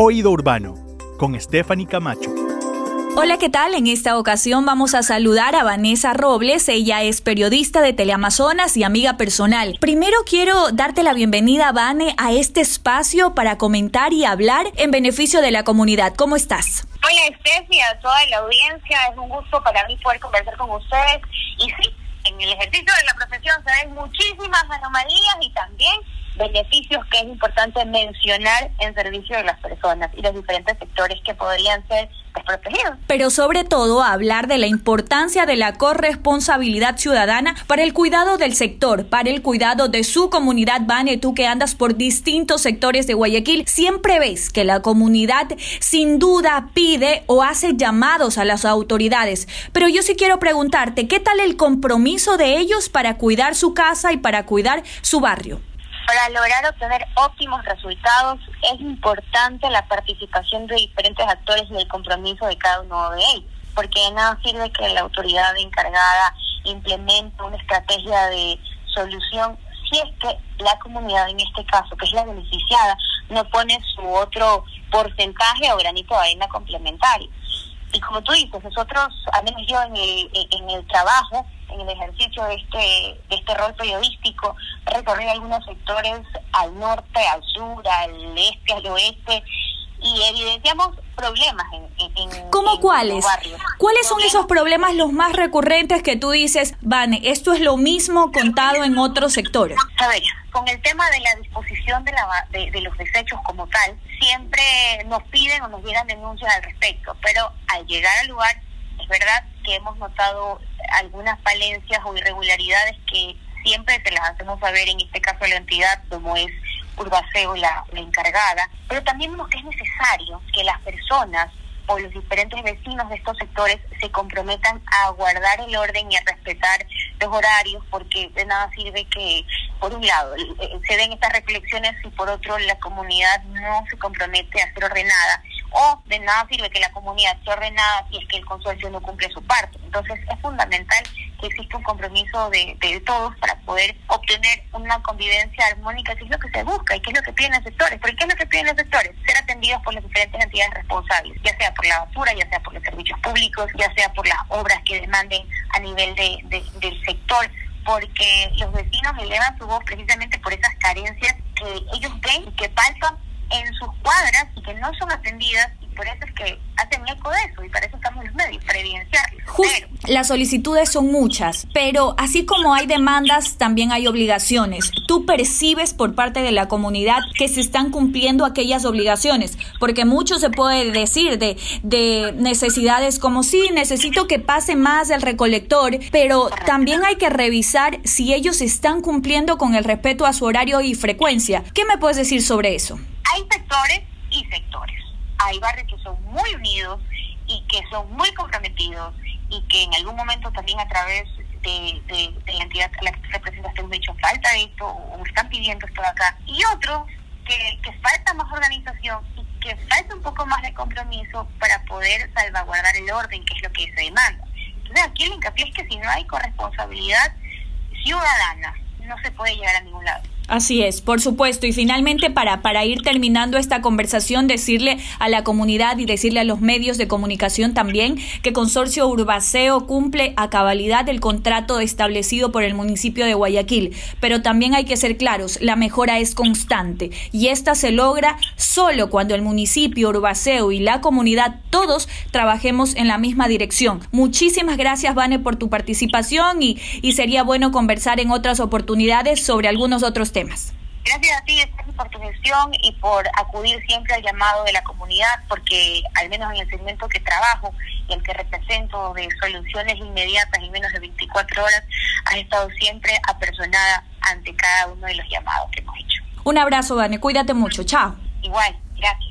Oído Urbano, con Stephanie Camacho. Hola, ¿qué tal? En esta ocasión vamos a saludar a Vanessa Robles. Ella es periodista de Teleamazonas y amiga personal. Primero quiero darte la bienvenida, Vane, a este espacio para comentar y hablar en beneficio de la comunidad. ¿Cómo estás? Hola, Steffi, a toda la audiencia. Es un gusto para mí poder conversar con ustedes. Y sí, en el ejercicio de la profesión se ven muchísimas anomalías y también beneficios que es importante mencionar en servicio de las personas y los diferentes sectores que podrían ser desprotegidos. Pero sobre todo hablar de la importancia de la corresponsabilidad ciudadana para el cuidado del sector, para el cuidado de su comunidad. Vane, tú que andas por distintos sectores de Guayaquil, siempre ves que la comunidad sin duda pide o hace llamados a las autoridades. Pero yo sí quiero preguntarte, ¿qué tal el compromiso de ellos para cuidar su casa y para cuidar su barrio? Para lograr obtener óptimos resultados es importante la participación de diferentes actores y el compromiso de cada uno de ellos, porque de nada sirve que la autoridad encargada implemente una estrategia de solución si es que la comunidad en este caso, que es la beneficiada, no pone su otro porcentaje o granito de arena complementario. Y como tú dices, nosotros, al menos yo en el, en el trabajo, en el ejercicio de este, de este rol periodístico, recorrí algunos sectores al norte, al sur, al este, al oeste, y evidenciamos problemas en, en, ¿Cómo cuáles? ¿Cuáles son esos problemas los más recurrentes que tú dices, Vane, esto es lo mismo contado en otros sectores? A ver, con el tema de la disposición de, la, de, de los desechos como tal, siempre nos piden o nos llegan denuncias al respecto, pero al llegar al lugar, es verdad que hemos notado algunas falencias o irregularidades que siempre se las hacemos saber, en este caso la entidad, como es Urbaceo, la, encargada, pero también vemos que es necesario que las personas o los diferentes vecinos de estos sectores se comprometan a guardar el orden y a respetar los horarios, porque de nada sirve que, por un lado, se den estas reflexiones y por otro la comunidad no se compromete a ser ordenada o de nada sirve que la comunidad esté ordenada si es que el consorcio no cumple su parte. Entonces es fundamental que exista un compromiso de, de todos para poder obtener una convivencia armónica, que es lo que se busca y que es lo que piden los sectores. ¿Por qué es lo que piden los sectores? Ser atendidos por las diferentes entidades responsables, ya sea por la basura, ya sea por los servicios públicos, ya sea por las obras que demanden a nivel de, de, del sector porque los vecinos elevan su voz precisamente por esas carencias que ellos ven y que palpan en sus cuadras y que no son atendidas y por eso es que hacen eco de eso y para eso estamos los medios, para evidenciarlo. Las solicitudes son muchas, pero así como hay demandas, también hay obligaciones. ¿Tú percibes por parte de la comunidad que se están cumpliendo aquellas obligaciones? Porque mucho se puede decir de, de necesidades como sí, necesito que pase más el recolector, pero también hay que revisar si ellos están cumpliendo con el respeto a su horario y frecuencia. ¿Qué me puedes decir sobre eso? hay sectores y sectores. Hay barrios que son muy unidos y que son muy comprometidos y que en algún momento también a través de, la entidad a la que representaste han hecho falta esto o están pidiendo esto de acá. Y otros que, que falta más organización y que falta un poco más de compromiso para poder salvaguardar el orden, que es lo que se demanda. Entonces aquí el hincapié es que si no hay corresponsabilidad ciudadana, no se puede llegar a ningún lado. Así es, por supuesto. Y finalmente, para, para ir terminando esta conversación, decirle a la comunidad y decirle a los medios de comunicación también que Consorcio Urbaceo cumple a cabalidad el contrato establecido por el municipio de Guayaquil. Pero también hay que ser claros, la mejora es constante y esta se logra solo cuando el municipio, Urbaceo y la comunidad, todos trabajemos en la misma dirección. Muchísimas gracias, Vane, por tu participación y, y sería bueno conversar en otras oportunidades sobre algunos otros temas Gracias a ti, por tu gestión y por acudir siempre al llamado de la comunidad, porque al menos en el segmento que trabajo y el que represento de soluciones inmediatas en menos de 24 horas, has estado siempre apersonada ante cada uno de los llamados que hemos hecho. Un abrazo, Dani. Cuídate mucho. Chao. Igual. Gracias.